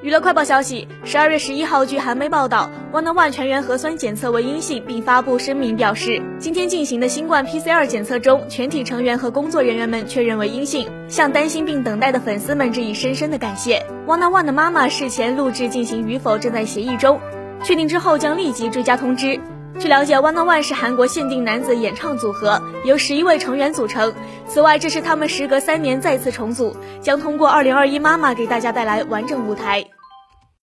娱乐快报消息：十二月十一号，据韩媒报道，One One 全员核酸检测为阴性，并发布声明表示，今天进行的新冠 PCR 检测中，全体成员和工作人员们确认为阴性，向担心并等待的粉丝们致以深深的感谢。One One 的妈妈事前录制进行与否正在协议中，确定之后将立即追加通知。据了解，One on One 是韩国限定男子演唱组合，由十一位成员组成。此外，这是他们时隔三年再次重组，将通过《二零二一妈妈》给大家带来完整舞台。